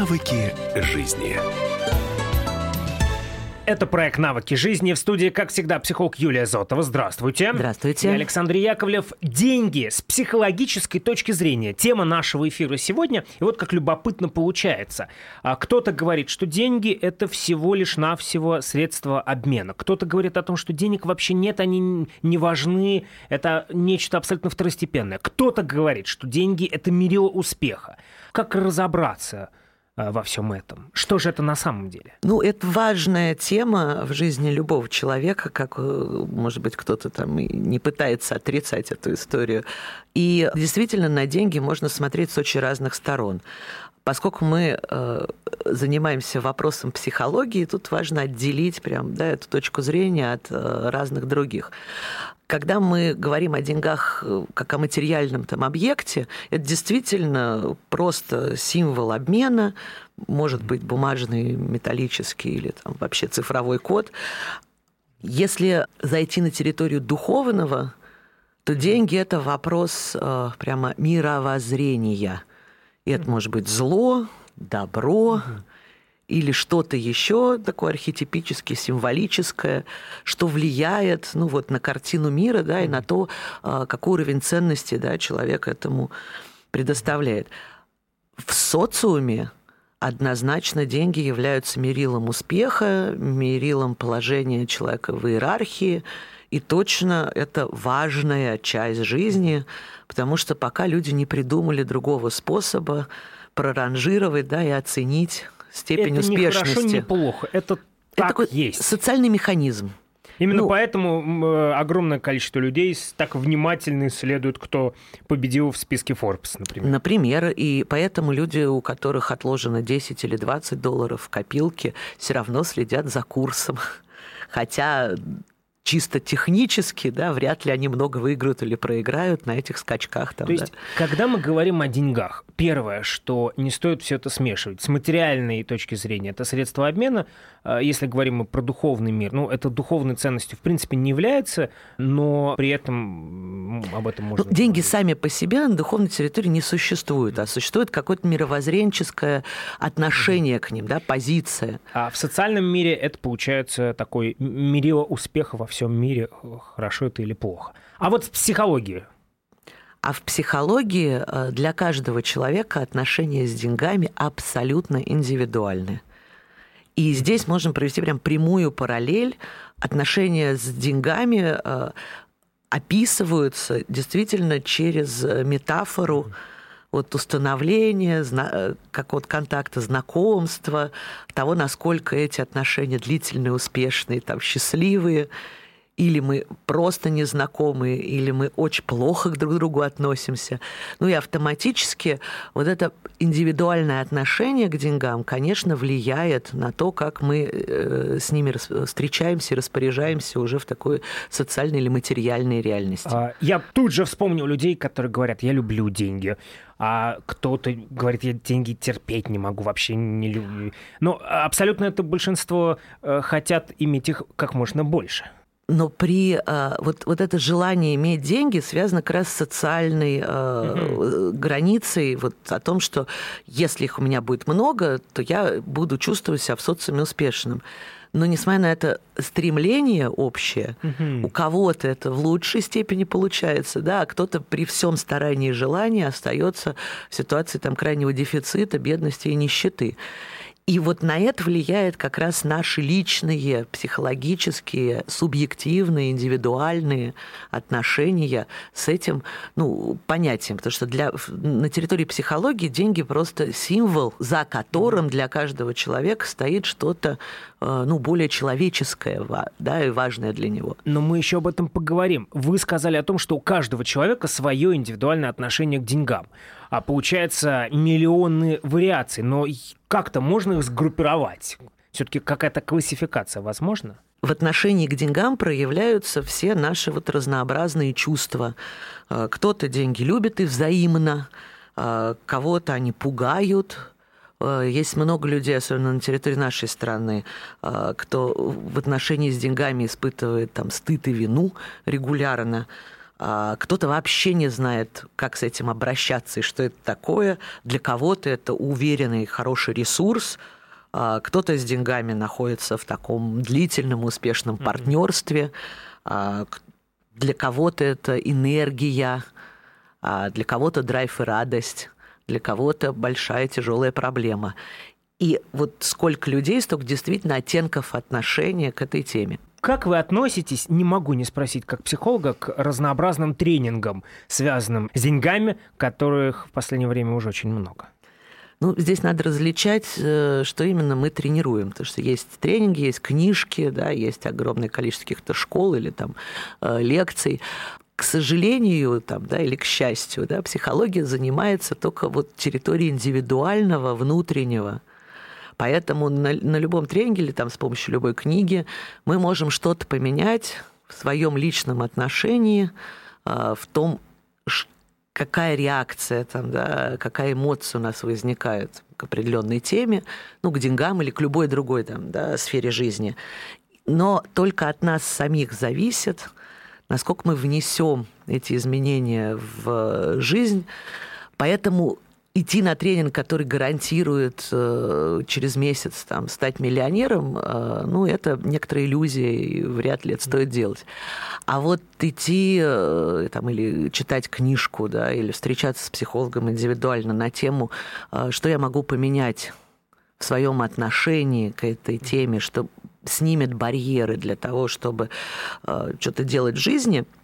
Навыки жизни. Это проект «Навыки жизни». В студии, как всегда, психолог Юлия Зотова. Здравствуйте. Здравствуйте. И Александр Яковлев. Деньги с психологической точки зрения. Тема нашего эфира сегодня. И вот как любопытно получается. А Кто-то говорит, что деньги – это всего лишь навсего средство обмена. Кто-то говорит о том, что денег вообще нет, они не важны, это нечто абсолютно второстепенное. Кто-то говорит, что деньги – это мерило успеха. Как разобраться – во всем этом? Что же это на самом деле? Ну, это важная тема в жизни любого человека, как, э, может быть, кто-то там не пытается отрицать эту историю. И действительно на деньги можно смотреть с очень разных сторон. Поскольку мы э, занимаемся вопросом психологии, тут важно отделить прям, да, эту точку зрения от э, разных других. Когда мы говорим о деньгах э, как о материальном там объекте, это действительно просто символ обмена, может быть бумажный, металлический или там вообще цифровой код. Если зайти на территорию духовного, то деньги это вопрос э, прямо мировоззрения. Это может быть зло, добро, или что-то еще такое архетипическое, символическое, что влияет ну, вот, на картину мира да, и на то, а, какой уровень ценности да, человек этому предоставляет. В социуме однозначно деньги являются мерилом успеха, мерилом положения человека в иерархии, и точно это важная часть жизни, потому что пока люди не придумали другого способа проранжировать да, и оценить степень это успешности. Это не хорошо, не плохо. Это, это так такой есть. социальный механизм. Именно ну, поэтому э, огромное количество людей так внимательно исследуют, кто победил в списке Forbes, например. Например, и поэтому люди, у которых отложено 10 или 20 долларов в копилке, все равно следят за курсом. Хотя чисто технически, да, вряд ли они много выиграют или проиграют на этих скачках. Там, То есть, да. когда мы говорим о деньгах, первое, что не стоит все это смешивать. С материальной точки зрения это средство обмена. А, если говорим про духовный мир, ну, это духовной ценностью в принципе не является, но при этом об этом можно... Ну, деньги сами по себе на духовной территории не существуют, а существует какое-то мировоззренческое отношение mm-hmm. к ним, да, позиция. А в социальном мире это получается такой мерило успеха во всем мире, хорошо это или плохо. А вот в психологии а в психологии э, для каждого человека отношения с деньгами абсолютно индивидуальны. И здесь можем провести прям прямую параллель. Отношения с деньгами э, описываются действительно через метафору вот установления, э, как вот контакта, знакомства, того, насколько эти отношения длительные, успешные, там, счастливые – или мы просто незнакомые, или мы очень плохо друг к другу относимся. Ну и автоматически вот это индивидуальное отношение к деньгам, конечно, влияет на то, как мы э, с ними встречаемся и распоряжаемся уже в такой социальной или материальной реальности. А, я тут же вспомнил людей, которые говорят, я люблю деньги а кто-то говорит, я деньги терпеть не могу, вообще не люблю. Но абсолютно это большинство э, хотят иметь их как можно больше но при а, вот, вот это желание иметь деньги связано как раз с социальной угу. границей, вот о том, что если их у меня будет много, то я буду чувствовать себя в социуме успешным. Но несмотря на это стремление общее, угу. у кого-то это в лучшей степени получается, да, а кто-то при всем старании и желании остается в ситуации там крайнего дефицита, бедности и нищеты. И вот на это влияет как раз наши личные, психологические, субъективные, индивидуальные отношения с этим ну, понятием. Потому что для, на территории психологии деньги просто символ, за которым для каждого человека стоит что-то ну, более человеческое да, и важное для него. Но мы еще об этом поговорим. Вы сказали о том, что у каждого человека свое индивидуальное отношение к деньгам а получается миллионы вариаций. Но как-то можно их сгруппировать? Все-таки какая-то классификация возможна? в отношении к деньгам проявляются все наши вот разнообразные чувства. А, кто-то деньги любит и взаимно, а, кого-то они пугают. А, есть много людей, особенно на территории нашей страны, кто в отношении с деньгами испытывает там стыд и вину регулярно. а, кто-то вообще не знает, как с этим обращаться и что это такое. Для кого-то это уверенный, хороший ресурс. А, кто-то с деньгами находится в таком длительном, успешном партнерстве. А, для кого-то это энергия, для кого-то драйв и радость, для кого-то большая тяжелая проблема. И вот сколько людей, столько действительно оттенков отношения к этой теме. Как вы относитесь, не могу не спросить, как психолога, к разнообразным тренингам, связанным с деньгами, которых в последнее время уже очень много? Ну, здесь надо различать, э, что именно мы тренируем. Потому что есть тренинги, есть книжки, да, есть огромное количество каких-то школ или там э, лекций к сожалению, там, да, или к счастью, да, психология занимается только вот территорией индивидуального, внутреннего. Поэтому на, на любом тренинге или там с помощью любой книги мы можем что-то поменять в своем личном отношении, а, в том, какая реакция, там, да, какая эмоция у нас возникает к определенной теме, ну, к деньгам или к любой другой там, да, сфере жизни. Но только от нас самих зависит, насколько мы внесем эти изменения в жизнь. Поэтому идти на тренинг, который гарантирует э, через месяц там, стать миллионером, э, ну, это некоторые иллюзии, и вряд ли это стоит делать. А вот идти э, там, или читать книжку, да, или встречаться с психологом индивидуально на тему, э, что я могу поменять в своем отношении к этой теме, что снимет барьеры для того, чтобы э, что-то делать в жизни –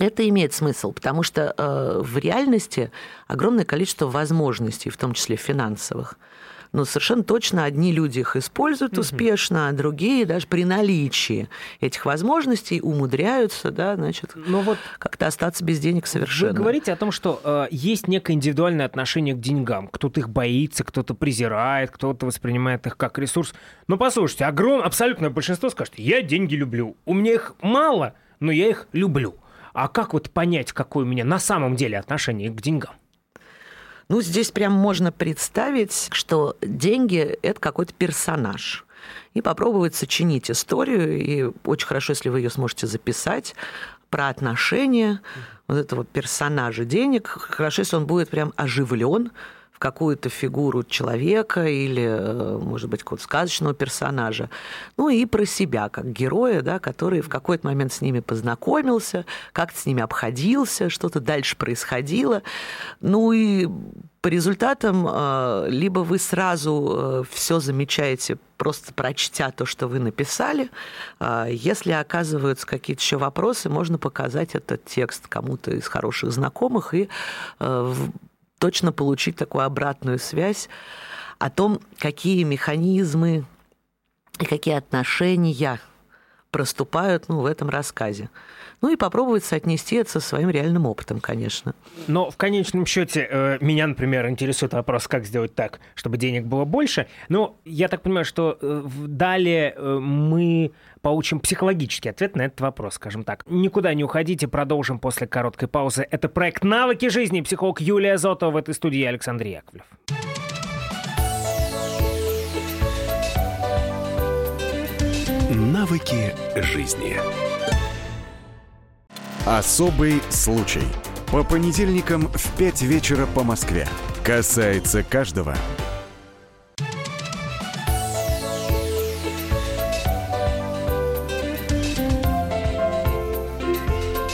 это имеет смысл, потому что э, в реальности огромное количество возможностей, в том числе финансовых. Но совершенно точно одни люди их используют угу. успешно, а другие даже при наличии этих возможностей умудряются, да, значит, ну вот как-то остаться без денег совершенно. Вы говорите о том, что э, есть некое индивидуальное отношение к деньгам. Кто-то их боится, кто-то презирает, кто-то воспринимает их как ресурс. Но послушайте, огромное, абсолютное большинство скажет, я деньги люблю. У меня их мало, но я их люблю. А как вот понять, какое у меня на самом деле отношение к деньгам? Ну, здесь прям можно представить, что деньги – это какой-то персонаж. И попробовать сочинить историю. И очень хорошо, если вы ее сможете записать про отношения вот этого персонажа денег. Хорошо, если он будет прям оживлен, какую-то фигуру человека или, э, может быть, какого-то сказочного персонажа. Ну и про себя, как героя, да, который в какой-то момент с ними познакомился, как-то с ними обходился, что-то дальше происходило. Ну и по результатам э, либо вы сразу э, все замечаете, просто прочтя то, что вы написали. Если оказываются какие-то еще вопросы, можно показать этот текст кому-то из хороших знакомых и точно получить такую обратную связь о том, какие механизмы и какие отношения проступают ну, в этом рассказе. Ну и попробовать соотнести это со своим реальным опытом, конечно. Но в конечном счете э, меня, например, интересует вопрос, как сделать так, чтобы денег было больше. Но я так понимаю, что э, далее э, мы получим психологический ответ на этот вопрос, скажем так. Никуда не уходите, продолжим после короткой паузы. Это проект «Навыки жизни». Психолог Юлия Зотова в этой студии Александр Яковлев. Навыки жизни. Особый случай. По понедельникам в 5 вечера по Москве. Касается каждого.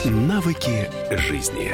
Навыки жизни.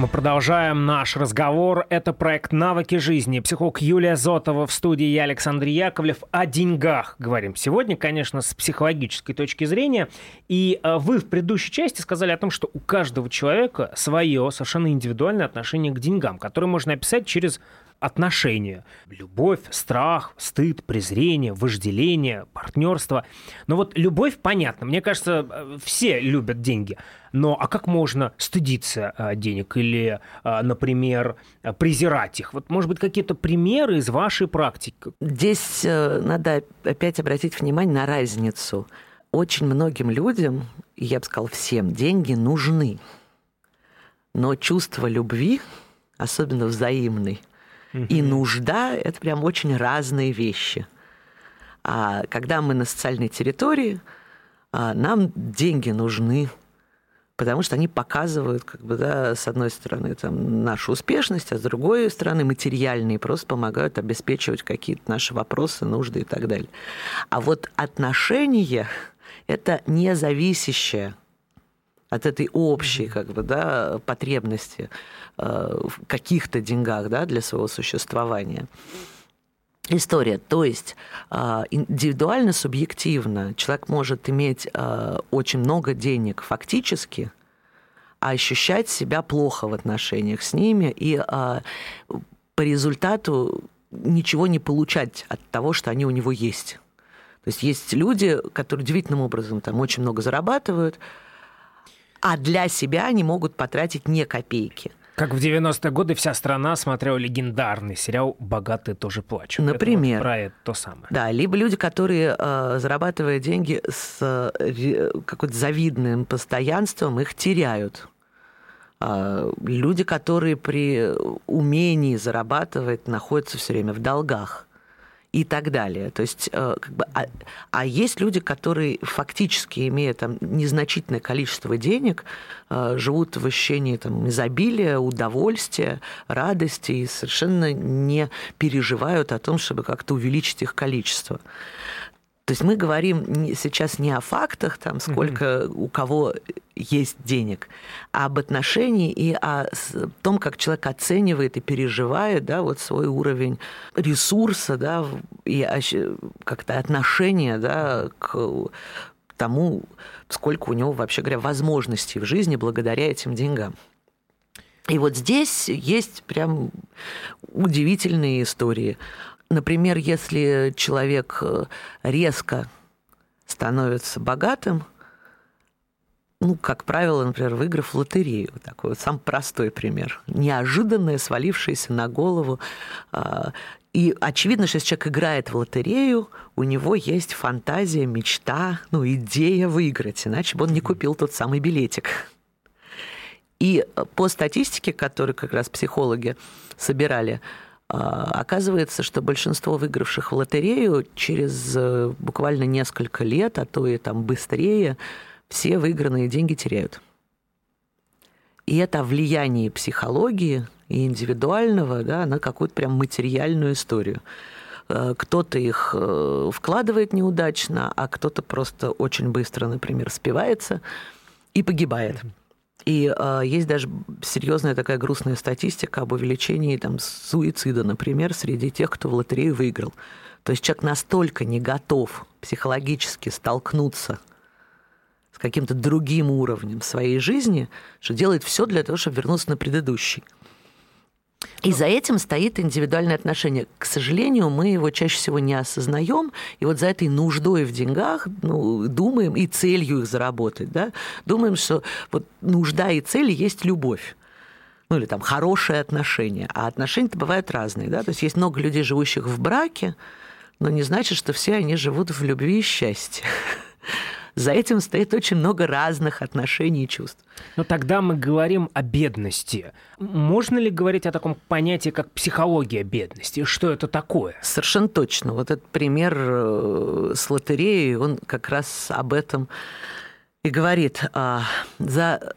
Мы продолжаем наш разговор. Это проект «Навыки жизни». Психолог Юлия Зотова в студии, я Александр Яковлев. О деньгах говорим. Сегодня, конечно, с психологической точки зрения. И э, вы в предыдущей части сказали о том, что у каждого человека свое совершенно индивидуальное отношение к деньгам, которое можно описать через отношения. Любовь, страх, стыд, презрение, вожделение, партнерство. Но вот любовь, понятно. Мне кажется, э, все любят деньги. Но а как можно стыдиться э, денег или, э, например, презирать их? Вот, может быть, какие-то примеры из вашей практики? Здесь надо опять обратить внимание на разницу. Очень многим людям, я бы сказал всем, деньги нужны. Но чувство любви, особенно взаимной, и нужда – это прям очень разные вещи. А когда мы на социальной территории, а, нам деньги нужны, потому что они показывают, как бы, да, с одной стороны, там, нашу успешность, а с другой стороны, материальные, просто помогают обеспечивать какие-то наши вопросы, нужды и так далее. А вот отношения – это не зависящее от этой общей как бы, да, потребности э, в каких-то деньгах да, для своего существования история. То есть э, индивидуально, субъективно человек может иметь э, очень много денег фактически, а ощущать себя плохо в отношениях с ними и по результату ничего не получать от того, что они у него есть. То есть есть люди, которые удивительным образом там очень много зарабатывают, а для себя они могут потратить не копейки. Как в 90-е годы вся страна смотрела легендарный сериал «Богатые тоже плачут». Например. Это вот про это то самое. Да, либо люди, которые, э, зарабатывая деньги с какой-то завидным постоянством, их теряют. А, люди, которые при умении зарабатывать находятся все время в долгах и так далее. То есть, э, как бы, а, а есть люди, которые фактически, имея там незначительное количество денег, э, живут в ощущении там, изобилия, удовольствия, радости и совершенно не переживают о том, чтобы как-то увеличить их количество. То есть мы говорим сейчас не о фактах, там, сколько mm-hmm. у кого есть денег, а об отношении и о том, как человек оценивает и переживает да, вот свой уровень ресурса да, и как-то отношения да, к тому, сколько у него, вообще говоря, возможностей в жизни благодаря этим деньгам. И вот здесь есть прям удивительные истории Например, если человек э, резко становится богатым, ну, как правило, например, выиграв лотерею. Такой вот самый простой пример. Неожиданное, свалившееся на голову. А, и очевидно, что если человек играет в лотерею, у него есть фантазия, мечта, ну, идея выиграть, иначе бы он не купил тот самый билетик. И по статистике, которую как раз психологи собирали, оказывается, что большинство выигравших в лотерею через э, буквально несколько лет, а то и там быстрее, все выигранные деньги теряют. И это влияние психологии и индивидуального да, на какую-то прям материальную историю. Э, кто-то их э, вкладывает неудачно, а кто-то просто очень быстро, например, спивается и погибает. И э, есть даже серьезная такая грустная статистика об увеличении там, суицида, например, среди тех, кто в лотерею выиграл. То есть человек настолько не готов психологически столкнуться с каким-то другим уровнем своей жизни, что делает все для того, чтобы вернуться на предыдущий. И за этим стоит индивидуальное отношение. К сожалению, мы его чаще всего не осознаем, и вот за этой нуждой в деньгах ну, думаем и целью их заработать, да, думаем, что вот нужда и цель есть любовь ну или там хорошие отношения. А отношения-то бывают разные, да, то есть есть много людей, живущих в браке, но не значит, что все они живут в любви и счастье. За этим стоит очень много разных отношений и чувств. Но тогда мы говорим о бедности. Можно ли говорить о таком понятии, как психология бедности? Что это такое? Совершенно точно. Вот этот пример э, с лотереей, он как раз об этом и говорит. А, за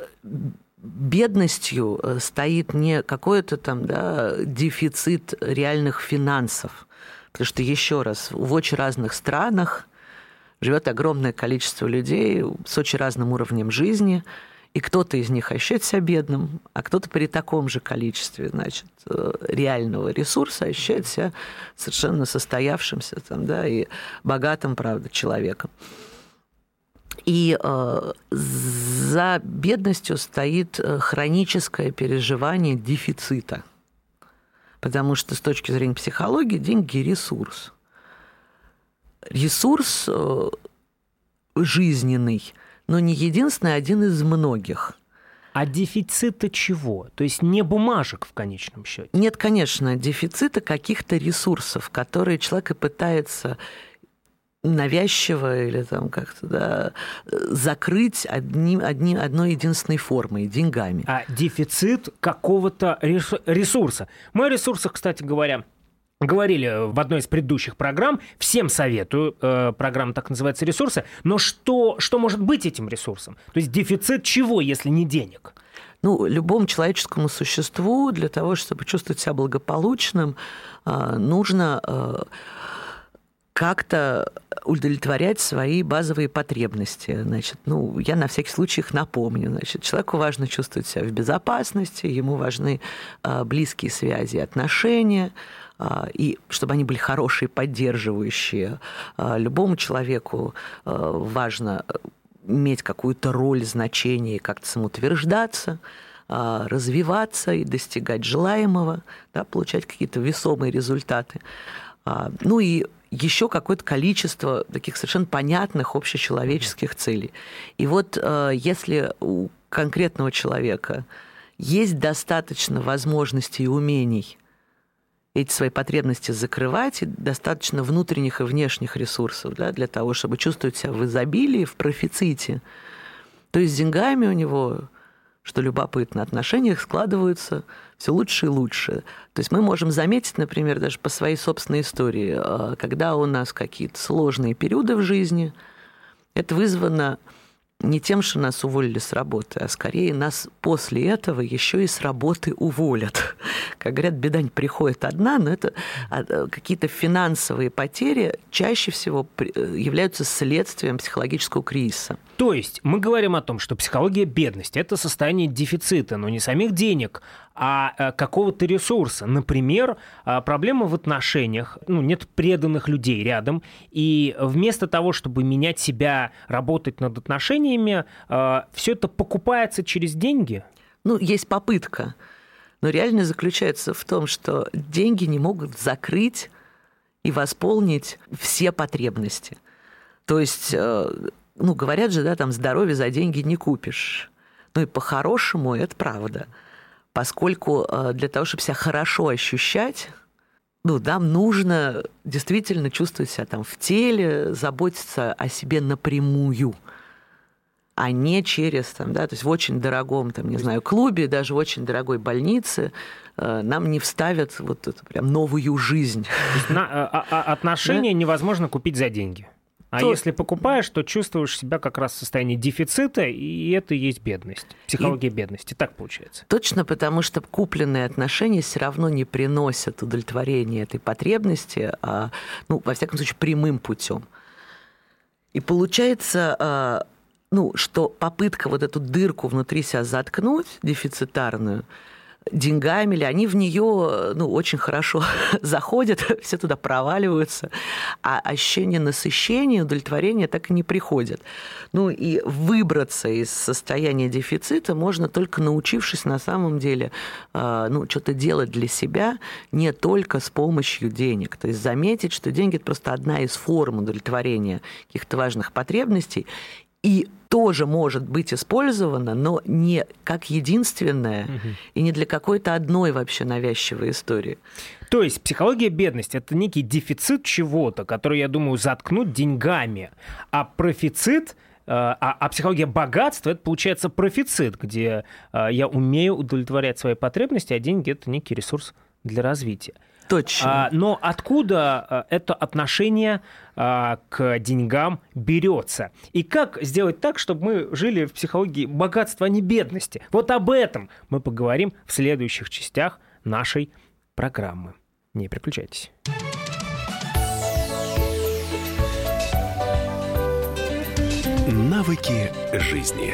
бедностью э, стоит не какой-то там да, дефицит реальных финансов. Потому что, еще раз, в очень разных странах живет огромное количество людей с очень разным уровнем жизни, и кто-то из них ощущает себя бедным, а кто-то при таком же количестве значит, э, реального ресурса ощущает себя совершенно состоявшимся там, да, и богатым, правда, человеком. И э, за бедностью стоит э, хроническое переживание дефицита. Потому что с точки зрения психологии деньги – ресурс ресурс э, жизненный, но не единственный, а один из многих. А дефицита чего? То есть не бумажек в конечном счете? Нет, конечно, дефицита каких-то ресурсов, которые человек и пытается навязчиво или там как-то да, закрыть одним, одним, одной единственной формой, деньгами. А дефицит какого-то ресурса. Мы о ресурсах, кстати говоря, говорили в одной из предыдущих программ. Всем советую. Э, программа так называется «Ресурсы». Но что, что может быть этим ресурсом? То есть дефицит чего, если не денег? Ну, любому человеческому существу для того, чтобы чувствовать себя благополучным, э, нужно э, как-то удовлетворять свои базовые потребности. Значит, ну, я на всякий случай их напомню. Значит, человеку важно чувствовать себя в безопасности, ему важны близкие связи, отношения, и чтобы они были хорошие, поддерживающие. А, любому человеку а, важно иметь какую-то роль, значение, как-то самоутверждаться, развиваться и достигать желаемого, да, получать какие-то весомые результаты. Ну и еще какое-то количество таких совершенно понятных общечеловеческих целей. И вот если у конкретного человека есть достаточно возможностей и умений эти свои потребности закрывать, и достаточно внутренних и внешних ресурсов да, для того, чтобы чувствовать себя в изобилии, в профиците. То есть с деньгами у него, что любопытно, отношения складываются все лучше и лучше. То есть мы можем заметить, например, даже по своей собственной истории, а, когда у нас какие-то сложные периоды в жизни, это вызвано не тем, что нас уволили с работы, а скорее нас после этого еще и с работы уволят. Как говорят, беда не приходит одна, но это а, э, какие-то финансовые потери чаще всего э, являются следствием психологического кризиса. То есть мы говорим о том, что психология бедности – это состояние дефицита, но не самих денег, а э, какого-то ресурса. Например, э, проблема в отношениях, ну, нет преданных людей рядом, и вместо того, чтобы менять себя, работать над отношениями, э, все это покупается через деньги? Ну, есть попытка. Но реальность заключается в том, что деньги не могут закрыть и восполнить все потребности. То есть ну, говорят же, да, там здоровье за деньги не купишь. Ну и по-хорошему это правда. Поскольку э, для того, чтобы себя хорошо ощущать, ну, нам нужно действительно чувствовать себя там в теле, заботиться о себе напрямую, а не через, там, да, то есть в очень дорогом, там, не знаю, клубе, даже в очень дорогой больнице э, нам не вставят вот эту прям новую жизнь. На, а, а, отношения да? невозможно купить за деньги. А то... если покупаешь, то чувствуешь себя как раз в состоянии дефицита, и это и есть бедность, психология и... бедности. Так получается. Точно, потому что купленные отношения все равно не приносят удовлетворения этой потребности, а, ну, во всяком случае, прямым путем. И получается, а, ну, что попытка вот эту дырку внутри себя заткнуть, дефицитарную, деньгами ли, они в нее ну, очень хорошо заходят, все туда проваливаются, а ощущение насыщения, удовлетворения так и не приходит. Ну и выбраться из состояния дефицита можно только научившись на самом деле а, ну, что-то делать для себя не только с помощью денег. То есть заметить, что деньги – это просто одна из форм удовлетворения каких-то важных потребностей, и тоже может быть использовано, но не как единственное угу. и не для какой-то одной вообще навязчивой истории. То есть психология бедности – это некий дефицит чего-то, который, я думаю, заткнуть деньгами, а профицит э, а, а психология богатства это получается профицит, где э, я умею удовлетворять свои потребности, а деньги это некий ресурс для развития. Точно. А, но откуда а, это отношение а, к деньгам берется? И как сделать так, чтобы мы жили в психологии богатства, а не бедности? Вот об этом мы поговорим в следующих частях нашей программы. Не переключайтесь. Навыки жизни.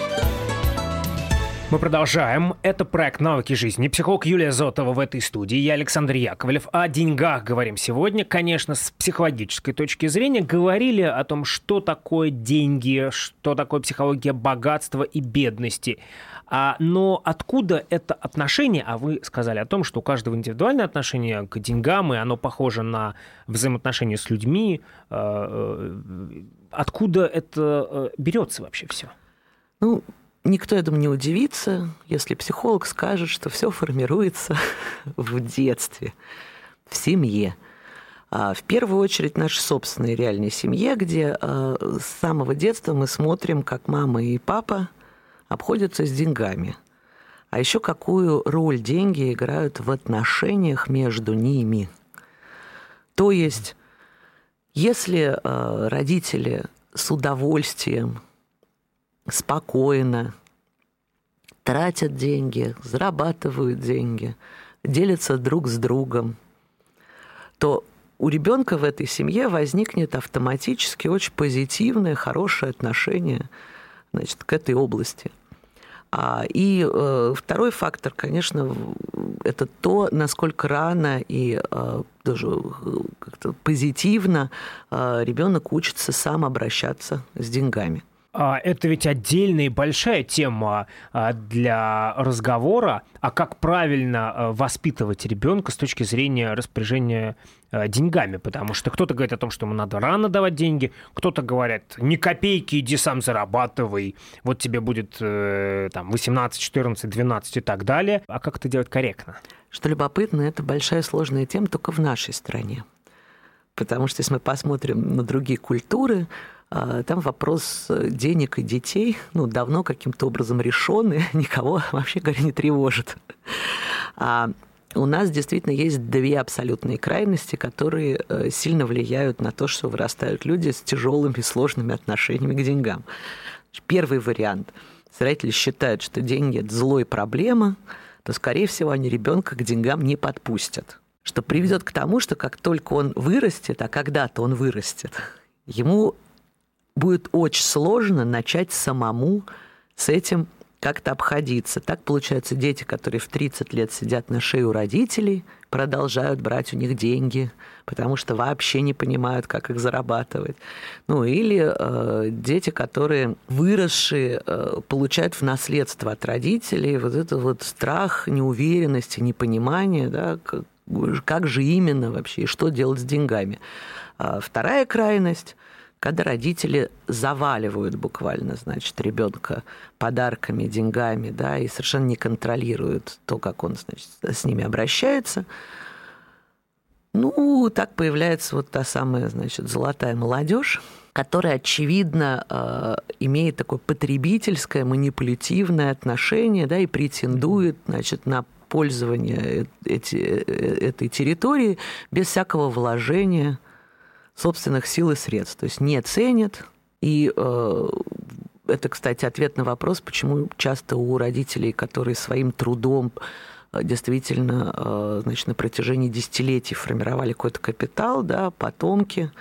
Мы продолжаем. Это проект «Навыки жизни». Психолог Юлия Зотова в этой студии. Я Александр Яковлев. О деньгах говорим сегодня. Конечно, с психологической точки зрения говорили о том, что такое деньги, что такое психология богатства и бедности. А, но откуда это отношение? А вы сказали о том, что у каждого индивидуальное отношение к деньгам, и оно похоже на взаимоотношения с людьми. А, э, откуда это э, берется вообще все? Ну, Никто, думаю, не удивится, если психолог скажет, что все формируется в детстве, в семье. А в первую очередь нашей собственной реальной семье, где а, с самого детства мы смотрим, как мама и папа обходятся с деньгами. А еще какую роль деньги играют в отношениях между ними. То есть, если а, родители с удовольствием спокойно тратят деньги, зарабатывают деньги, делятся друг с другом, то у ребенка в этой семье возникнет автоматически очень позитивное, хорошее отношение значит, к этой области. А, и э, второй фактор, конечно, это то, насколько рано и э, даже э, как-то позитивно э, ребенок учится сам обращаться с деньгами. А, это ведь отдельная и большая тема а, для разговора, а как правильно а, воспитывать ребенка с точки зрения распоряжения деньгами, потому что кто-то говорит о том, что ему надо рано давать деньги, кто-то говорит, ни копейки, иди сам зарабатывай, вот тебе будет э, там 18, 14, 12 и так далее. А как это делать корректно? Что любопытно, это большая сложная тема только в нашей стране. Потому что если мы посмотрим на другие культуры, там вопрос э, денег и детей ну, давно каким-то образом решен, и никого, вообще говоря, не тревожит. А у нас действительно есть две абсолютные крайности, которые э, сильно влияют на то, что вырастают люди с тяжелыми, сложными отношениями к деньгам. Первый вариант. Родители считают, что деньги – это зло проблема, то, скорее всего, они ребенка к деньгам не подпустят. Что приведет к тому, что как только он вырастет, а когда-то он вырастет, ему будет очень сложно начать самому с этим как-то обходиться. Так получается, дети, которые в 30 лет сидят на шее у родителей, продолжают брать у них деньги, потому что вообще не понимают, как их зарабатывать. Ну или э, дети, которые выросшие, э, получают в наследство от родителей вот этот вот страх, неуверенность, непонимание, да, как, как же именно вообще и что делать с деньгами. А вторая крайность когда родители заваливают буквально, значит, ребенка подарками, деньгами, да, и совершенно не контролируют то, как он, значит, с ними обращается, ну, так появляется вот та самая, значит, золотая молодежь, которая, очевидно, э, имеет такое потребительское, манипулятивное отношение, да, и претендует, значит, на пользование эти, э, этой территории без всякого вложения – собственных сил и средств. То есть не ценят. И э, это, кстати, ответ на вопрос, почему часто у родителей, которые своим трудом э, действительно э, значит, на протяжении десятилетий формировали какой-то капитал, да, потомки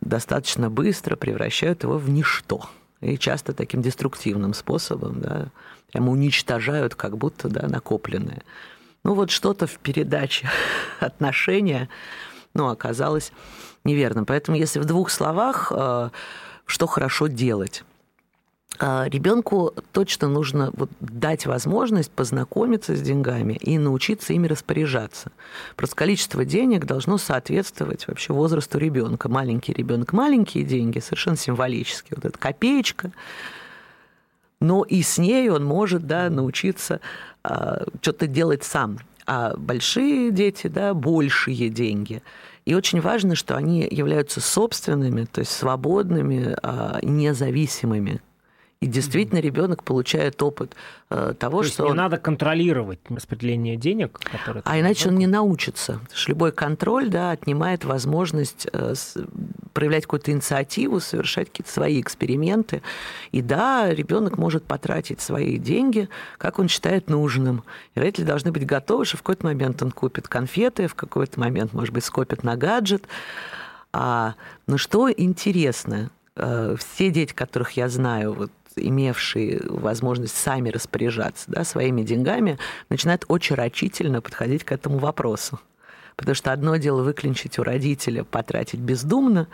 достаточно быстро превращают его в ничто. И часто таким деструктивным способом, да, прямо уничтожают как будто да, накопленное. Ну вот что-то в передаче отношения ну, оказалось неверно. Поэтому если в двух словах, э, что хорошо делать? Э, Ребенку точно нужно вот дать возможность познакомиться с деньгами и научиться ими распоряжаться. Просто количество денег должно соответствовать вообще возрасту ребенка. Маленький ребенок, маленькие деньги, совершенно символические. Вот эта копеечка, но и с ней он может да, научиться а, что-то делать сам. А большие дети, да, большие деньги – и очень важно, что они являются собственными, то есть свободными, а, независимыми и действительно ребенок получает опыт э, того, То что... не он... надо контролировать распределение денег, которые... А иначе он не научится. Потому что любой контроль да, отнимает возможность э, проявлять какую-то инициативу, совершать какие-то свои эксперименты. И да, ребенок может потратить свои деньги, как он считает нужным. И родители должны быть готовы, что в какой-то момент он купит конфеты, в какой-то момент, может быть, скопит на гаджет. А, но что интересно, Э, все дети, которых я знаю, вот имевшие возможность сами распоряжаться да, своими деньгами, начинают очень рачительно подходить к этому вопросу. Потому что одно дело выклинчить у родителя, потратить бездумно,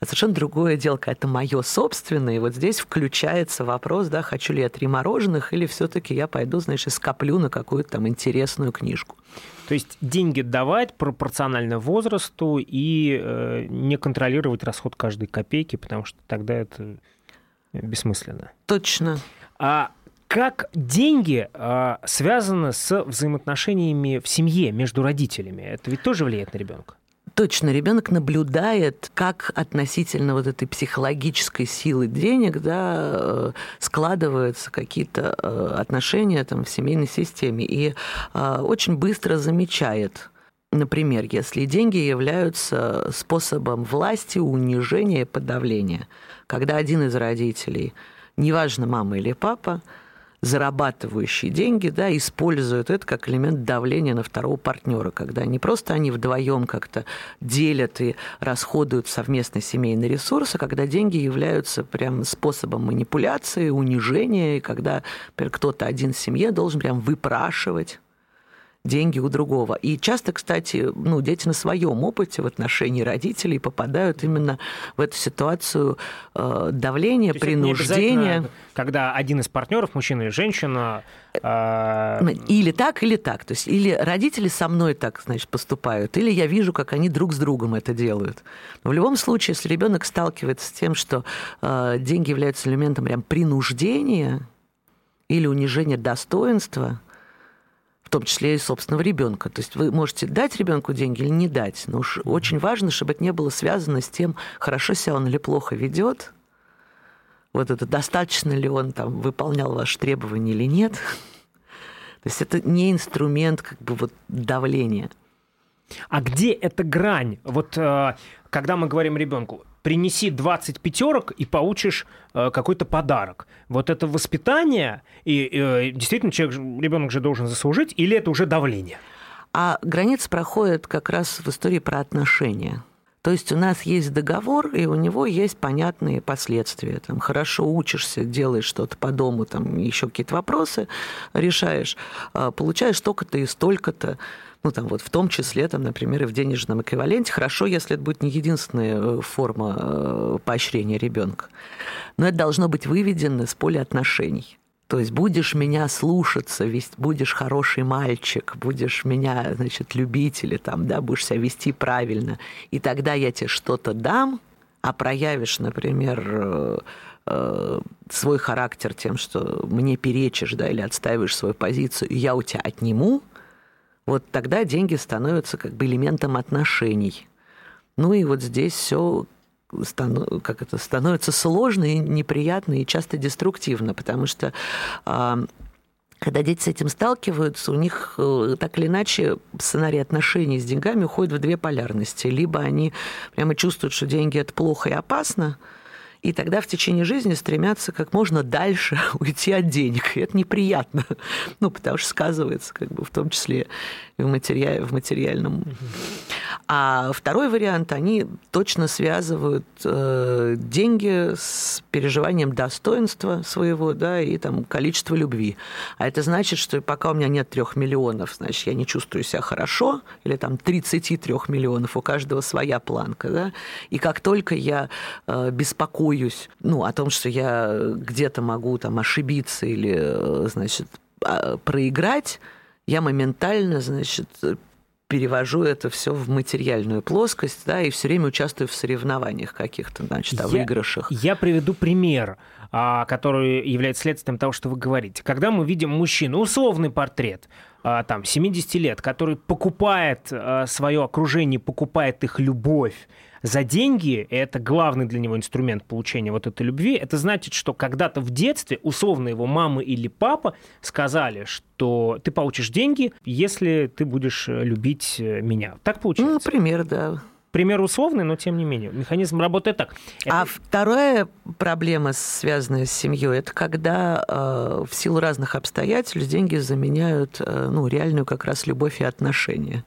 а совершенно другое дело, когда это мое собственное. И вот здесь включается вопрос, да, хочу ли я три мороженых, или все-таки я пойду, значит, скоплю на какую-то там интересную книжку. То есть деньги давать пропорционально возрасту и э, не контролировать расход каждой копейки, потому что тогда это бессмысленно. Точно. А как деньги э, связаны с взаимоотношениями в семье между родителями? Это ведь тоже влияет на ребенка? Точно, ребенок наблюдает, как относительно вот этой психологической силы денег да, э, складываются какие-то э, отношения там, в семейной системе. И э, очень быстро замечает, например, если деньги являются способом власти, унижения и подавления, когда один из родителей, неважно, мама или папа, зарабатывающие деньги, да, используют это как элемент давления на второго партнера, когда не просто они вдвоем как-то делят и расходуют совместно семейные ресурсы, когда деньги являются прям способом манипуляции, унижения, и когда кто-то один в семье должен прям выпрашивать деньги у другого. И часто, кстати, ну, дети на своем опыте в отношении родителей попадают именно в эту ситуацию э, давления, принуждения. Когда один из партнеров, мужчина или женщина, э... или так, или так. То есть или родители со мной так, значит, поступают, или я вижу, как они друг с другом это делают. Но в любом случае, если ребенок сталкивается с тем, что э, деньги являются элементом прям принуждения или унижения достоинства, том числе и собственного ребенка. То есть вы можете дать ребенку деньги или не дать, но уж очень важно, чтобы это не было связано с тем, хорошо себя он или плохо ведет, вот это достаточно ли он там выполнял ваши требования или нет. То есть это не инструмент как бы вот давления. А где эта грань? Вот э, когда мы говорим ребенку, принеси 20 пятерок и получишь э, какой-то подарок. Вот это воспитание, и э, действительно человек, ребенок же должен заслужить, или это уже давление? А граница проходит как раз в истории про отношения. То есть у нас есть договор, и у него есть понятные последствия. Там, хорошо учишься, делаешь что-то по дому, там еще какие-то вопросы решаешь, а, получаешь столько-то и столько-то ну, там вот в том числе, там, например, и в денежном эквиваленте. Хорошо, если это будет не единственная э, форма э, поощрения ребенка. Но это должно быть выведено с поля отношений. То есть будешь меня слушаться, будешь хороший мальчик, будешь меня, значит, любить или там, да, будешь себя вести правильно, и тогда я тебе что-то дам, а проявишь, например, э, свой характер тем, что мне перечишь, да, или отстаиваешь свою позицию, и я у тебя отниму, вот тогда деньги становятся как бы элементом отношений. Ну и вот здесь все как это, становится сложно и неприятно, и часто деструктивно, потому что а, когда дети с этим сталкиваются, у них э, так или иначе сценарий отношений с деньгами уходит в две полярности. Либо они прямо чувствуют, что деньги это плохо и опасно, и тогда в течение жизни стремятся как можно дальше уйти от денег. И это неприятно, ну, потому что сказывается как бы в том числе и в, матери... в материальном. А второй вариант, они точно связывают э, деньги с переживанием достоинства своего, да, и там количества любви. А это значит, что пока у меня нет трех миллионов, значит, я не чувствую себя хорошо, или там 33 миллионов, у каждого своя планка, да, и как только я э, беспокоюсь боюсь, ну, о том, что я где-то могу там ошибиться или, э, значит, а, проиграть, я моментально, значит, перевожу это все в материальную плоскость, да, и все время участвую в соревнованиях каких-то, значит, о выигрышах. Я приведу пример, а, который является следствием того, что вы говорите. Когда мы видим мужчину, условный портрет, там, 70 лет, который покупает свое окружение, покупает их любовь, за деньги, и это главный для него инструмент получения вот этой любви, это значит, что когда-то в детстве условно его мама или папа сказали, что ты получишь деньги, если ты будешь э, любить э, меня. Так получается? Ну, например, да пример условный, но тем не менее. Механизм работает так. Это... А вторая проблема, связанная с семьей, это когда э, в силу разных обстоятельств деньги заменяют э, ну, реальную как раз любовь и отношения.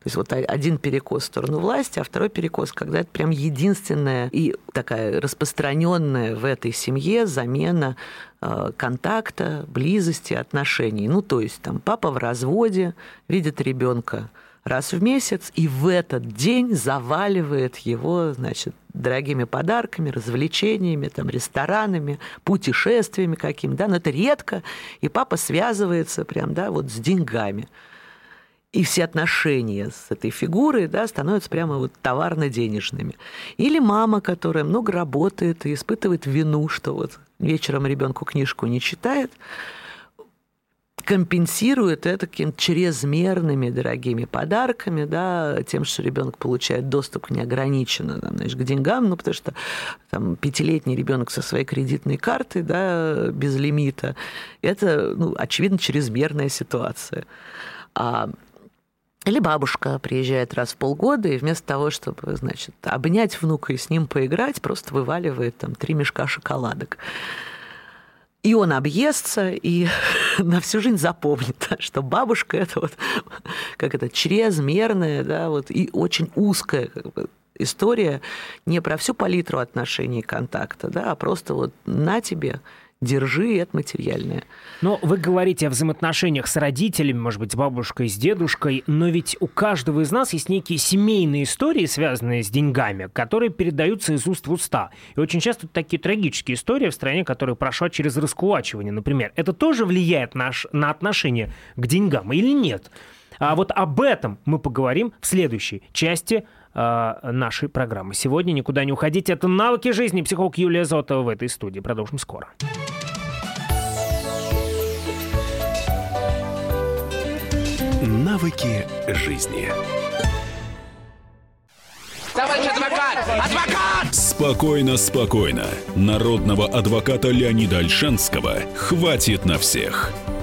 То есть вот один перекос в сторону власти, а второй перекос, когда это прям единственная и такая распространенная в этой семье замена э, контакта, близости, отношений. Ну, то есть там папа в разводе, видит ребенка раз в месяц, и в этот день заваливает его, значит, дорогими подарками, развлечениями, там, ресторанами, путешествиями какими, да, но это редко, и папа связывается прям, да, вот с деньгами. И все отношения с этой фигурой да, становятся прямо вот товарно-денежными. Или мама, которая много работает и испытывает вину, что вот вечером ребенку книжку не читает, компенсирует это какими-то чрезмерными дорогими подарками, да, тем, что ребенок получает доступ неограниченно там, знаешь, к деньгам, ну, потому что там, пятилетний ребенок со своей кредитной картой, да, без лимита, это, ну, очевидно, чрезмерная ситуация. А или бабушка приезжает раз в полгода, и вместо того, чтобы, значит, обнять внука и с ним поиграть, просто вываливает там три мешка шоколадок. И он объестся, и на всю жизнь запомнит, что бабушка это вот как это чрезмерная, да, вот и очень узкая как бы, история не про всю палитру отношений и контакта, да, а просто вот на тебе держи, это материальное. Но вы говорите о взаимоотношениях с родителями, может быть, с бабушкой, с дедушкой, но ведь у каждого из нас есть некие семейные истории, связанные с деньгами, которые передаются из уст в уста. И очень часто такие трагические истории в стране, которая прошла через раскулачивание, например. Это тоже влияет наш, на отношение к деньгам или нет? А вот об этом мы поговорим в следующей части э, нашей программы. Сегодня никуда не уходите. Это «Навыки жизни». Психолог Юлия Зотова в этой студии. Продолжим скоро. Навыки жизни. Товарищ адвокат! Адвокат! Спокойно, спокойно. Народного адвоката Леонида Альшанского хватит на всех.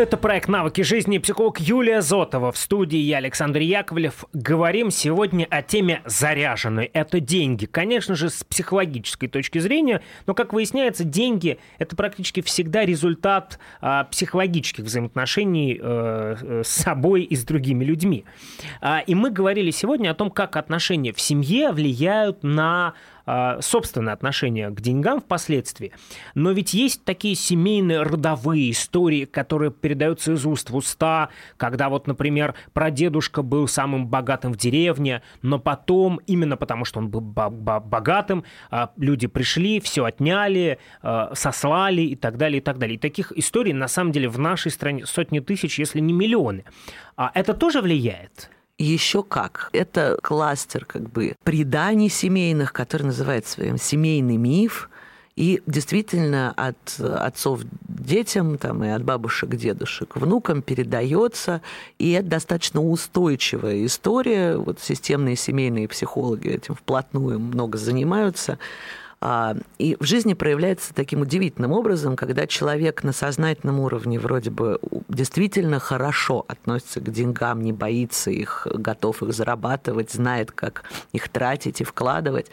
Это проект «Навыки жизни» психолог Юлия Зотова. В студии я, Александр Яковлев. Говорим сегодня о теме заряженной. Это деньги. Конечно же, с психологической точки зрения, но, как выясняется, деньги – это практически всегда результат а, психологических взаимоотношений а, с собой и с другими людьми. А, и мы говорили сегодня о том, как отношения в семье влияют на собственное отношение к деньгам впоследствии. Но ведь есть такие семейные родовые истории, которые передаются из уст в уста, когда вот, например, прадедушка был самым богатым в деревне, но потом, именно потому что он был богатым, а, люди пришли, все отняли, а, сослали и так далее, и так далее. И таких историй, на самом деле, в нашей стране сотни тысяч, если не миллионы. А это тоже влияет? Еще как. Это кластер как бы преданий семейных, который называется своим семейный миф. И действительно от отцов детям там, и от бабушек дедушек внукам передается. И это достаточно устойчивая история. Вот системные семейные психологи этим вплотную много занимаются. А, и в жизни проявляется таким удивительным образом, когда человек на сознательном уровне вроде бы действительно хорошо относится к деньгам, не боится их, готов их зарабатывать, знает, как их тратить и вкладывать.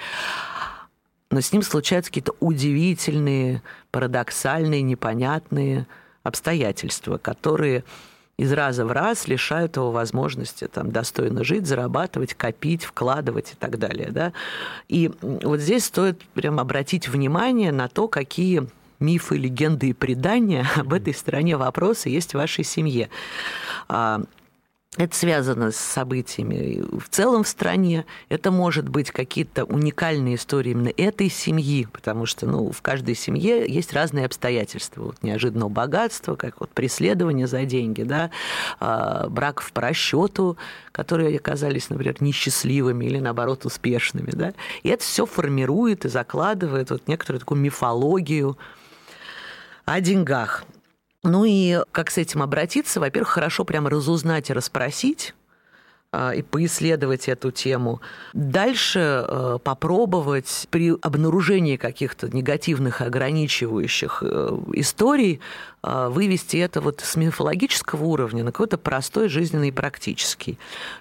Но с ним случаются какие-то удивительные, парадоксальные, непонятные обстоятельства, которые из раза в раз лишают его возможности там, достойно жить, зарабатывать, копить, вкладывать и так далее. Да? И вот здесь стоит прям обратить внимание на то, какие мифы, легенды и предания об этой стороне вопроса есть в вашей семье. Это связано с событиями в целом в стране. Это может быть какие-то уникальные истории именно этой семьи, потому что ну, в каждой семье есть разные обстоятельства. Вот неожиданного богатства, как вот преследование за деньги, да, а, браков по расчету, которые оказались, например, несчастливыми или, наоборот, успешными. Да. И это все формирует и закладывает вот некоторую такую мифологию о деньгах. Ну и как с этим обратиться? Во-первых, хорошо прямо разузнать и расспросить и поисследовать эту тему. Дальше э, попробовать при обнаружении каких-то негативных ограничивающих э, историй а, вывести это вот с мифологического уровня на какой-то простой жизненный и практический.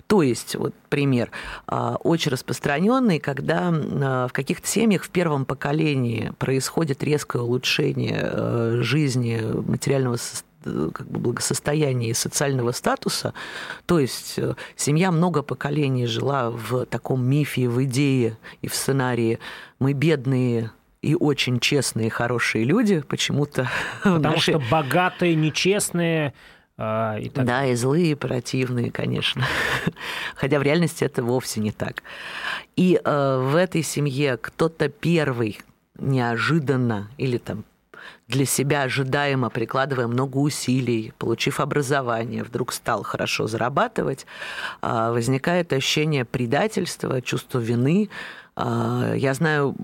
То есть, вот пример, а, очень распространенный, когда в каких-то семьях в первом поколении происходит резкое улучшение э, жизни материального состояния как бы благосостояния и социального статуса. То есть э, семья много поколений жила в таком мифе, в идее и в сценарии. Мы бедные, и очень честные, хорошие люди почему-то. Потому наши... что богатые, нечестные, а, и так... Да, и злые, и противные, конечно. Хотя в реальности это вовсе не так. И э, в этой семье кто-то первый неожиданно или там для себя ожидаемо, прикладывая много усилий, получив образование, вдруг стал хорошо зарабатывать, а, возникает ощущение предательства, чувство вины. А, я знаю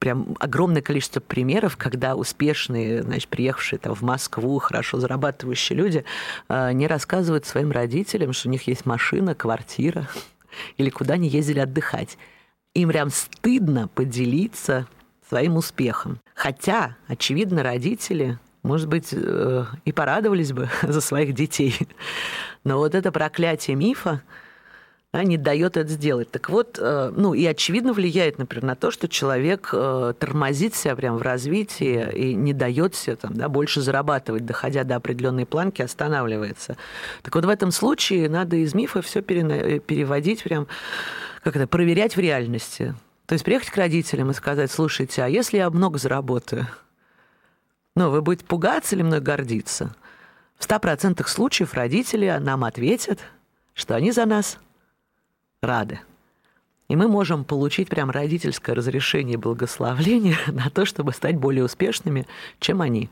прям огромное количество примеров, когда успешные, значит, приехавшие там в Москву, хорошо зарабатывающие люди а, не рассказывают своим родителям, что у них есть машина, квартира или куда они ездили отдыхать. Им прям стыдно поделиться своим успехом. Хотя, очевидно, родители, может быть, э, и порадовались бы за своих детей. Но вот это проклятие мифа, не дает это сделать. Так вот, э, ну и очевидно влияет, например, на то, что человек э, тормозит себя прям в развитии и не дает себе там, да, больше зарабатывать, доходя до определенной планки, останавливается. Так вот в этом случае надо из мифа все переводить прям, как это, проверять в реальности. То есть приехать к родителям и сказать, слушайте, а если я много заработаю, ну, вы будете пугаться или мной гордиться? В 100% случаев родители нам ответят, что они за нас рады. И мы можем получить прям родительское разрешение и благословление на то, чтобы стать более успешными, чем они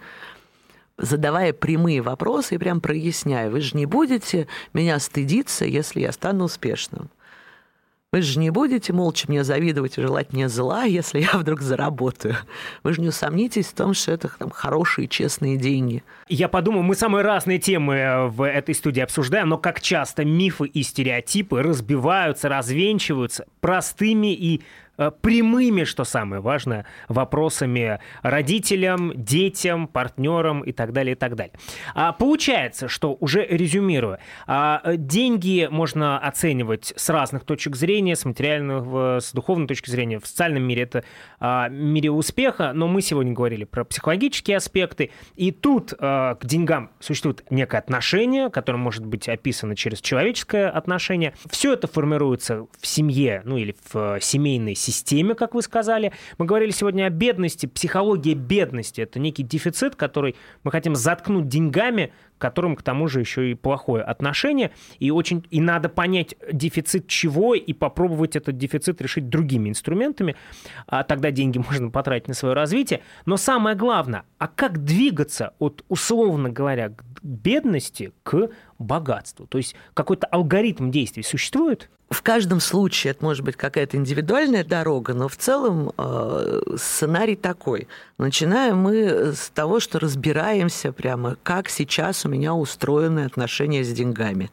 задавая прямые вопросы и прям проясняя, вы же не будете меня стыдиться, если я стану успешным. Вы же не будете молча мне завидовать и желать мне зла, если я вдруг заработаю. Вы же не усомнитесь в том, что это там, хорошие, честные деньги. Я подумал, мы самые разные темы э, в этой студии обсуждаем, но как часто мифы и стереотипы разбиваются, развенчиваются простыми и прямыми, что самое важное, вопросами родителям, детям, партнерам и так далее, и так далее. А получается, что уже резюмируя, а, деньги можно оценивать с разных точек зрения, с материального, с духовной точки зрения. В социальном мире это а, мире успеха, но мы сегодня говорили про психологические аспекты, и тут а, к деньгам существует некое отношение, которое может быть описано через человеческое отношение. Все это формируется в семье, ну или в семейной системе, как вы сказали. Мы говорили сегодня о бедности. Психология бедности – это некий дефицит, который мы хотим заткнуть деньгами, к которым, к тому же, еще и плохое отношение. И, очень, и надо понять дефицит чего и попробовать этот дефицит решить другими инструментами. А тогда деньги можно потратить на свое развитие. Но самое главное, а как двигаться от, условно говоря, бедности к богатству? То есть какой-то алгоритм действий существует? В каждом случае это может быть какая-то индивидуальная дорога, но в целом э, сценарий такой. Начинаем мы с того, что разбираемся прямо, как сейчас у меня устроены отношения с деньгами.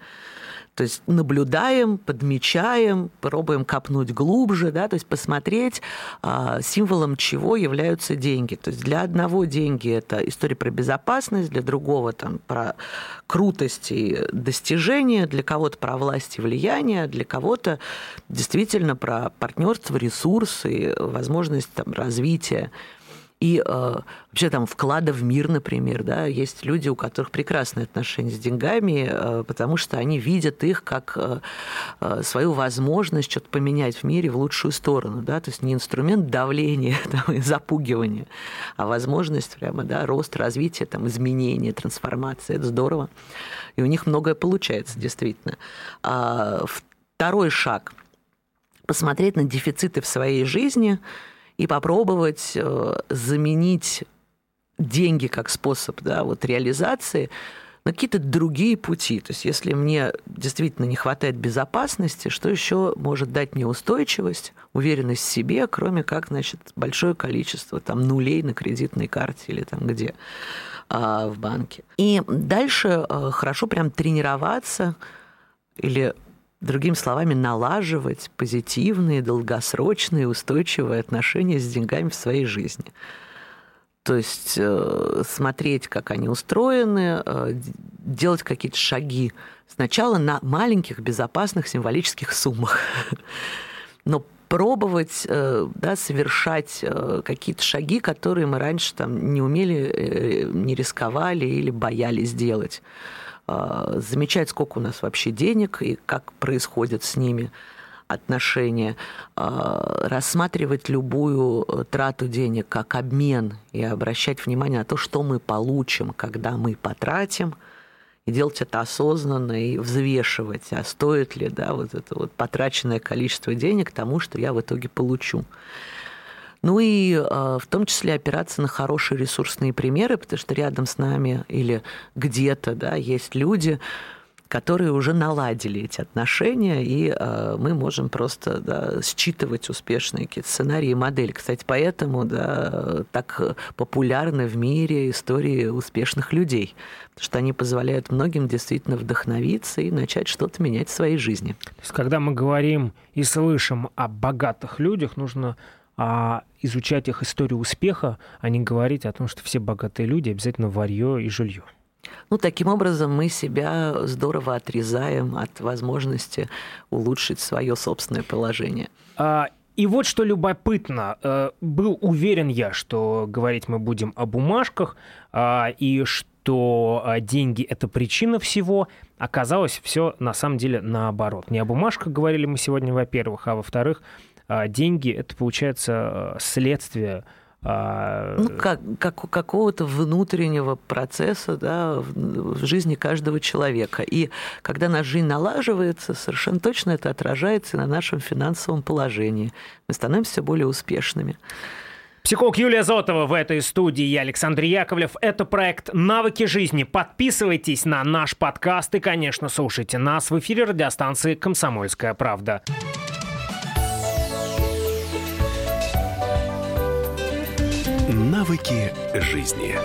То есть наблюдаем, подмечаем, пробуем копнуть глубже, да, то есть посмотреть, а, символом чего являются деньги. То есть для одного деньги это история про безопасность, для другого там про крутость и достижения, для кого-то про власть и влияние, для кого-то действительно про партнерство, ресурсы, возможность там, развития. И э, вообще там вклада в мир, например, да, есть люди, у которых прекрасные отношения с деньгами, э, потому что они видят их как э, э, свою возможность что-то поменять в мире в лучшую сторону, да, то есть не инструмент давления там, и запугивания, а возможность прямо, да, рост, развития, там, изменения, трансформации, это здорово. И у них многое получается, действительно. А второй шаг – посмотреть на дефициты в своей жизни – и попробовать э, заменить деньги как способ да, вот реализации на какие-то другие пути. То есть если мне действительно не хватает безопасности, что еще может дать мне устойчивость, уверенность в себе, кроме как, значит, большое количество там нулей на кредитной карте или там где а, в банке. И дальше а, хорошо прям тренироваться или Другими словами, налаживать позитивные, долгосрочные, устойчивые отношения с деньгами в своей жизни. То есть э, смотреть, как они устроены, э, делать какие-то шаги сначала на маленьких, безопасных, символических суммах. Но пробовать э, да, совершать какие-то шаги, которые мы раньше там, не умели, не рисковали или боялись делать. Замечать, сколько у нас вообще денег и как происходит с ними отношения, а, рассматривать любую э, трату денег как обмен и обращать внимание на то, что мы получим, когда мы потратим, и делать это осознанно и взвешивать, а стоит ли да, вот это вот потраченное количество денег тому, что я в итоге получу. Ну и э, в том числе опираться на хорошие ресурсные примеры, потому что рядом с нами или где-то да, есть люди, которые уже наладили эти отношения, и э, мы можем просто да, считывать успешные какие-то сценарии и модели. Кстати, поэтому да, так популярны в мире истории успешных людей, потому что они позволяют многим действительно вдохновиться и начать что-то менять в своей жизни. То есть, когда мы говорим и слышим о богатых людях, нужно а изучать их историю успеха, а не говорить о том, что все богатые люди обязательно варье и жилье. Ну, таким образом мы себя здорово отрезаем от возможности улучшить свое собственное положение. А, и вот что любопытно. Э, был уверен я, что говорить мы будем о бумажках, а, и что а, деньги – это причина всего. Оказалось, все на самом деле наоборот. Не о бумажках говорили мы сегодня, во-первых, а во-вторых, деньги – это, получается, следствие а, ну, как, как, какого-то внутреннего процесса да, в, в жизни каждого человека. И когда наша жизнь налаживается, совершенно точно это отражается на нашем финансовом положении. Мы становимся все более успешными. Психолог Юлия Зотова в этой студии, я Александр Яковлев. Это проект «Навыки жизни». Подписывайтесь на наш подкаст и, конечно, слушайте нас в эфире радиостанции «Комсомольская правда». Навыки жизни.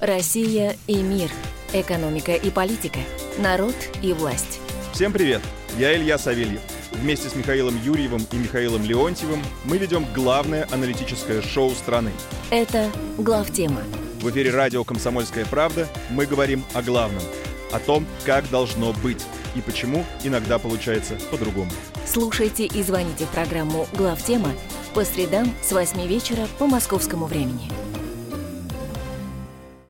Россия и мир. Экономика и политика. Народ и власть. Всем привет! Я Илья Савельев. Вместе с Михаилом Юрьевым и Михаилом Леонтьевым мы ведем главное аналитическое шоу страны. Это «Главтема». В эфире радио «Комсомольская правда» мы говорим о главном. О том, как должно быть и почему иногда получается по-другому. Слушайте и звоните в программу «Главтема» по средам с 8 вечера по московскому времени.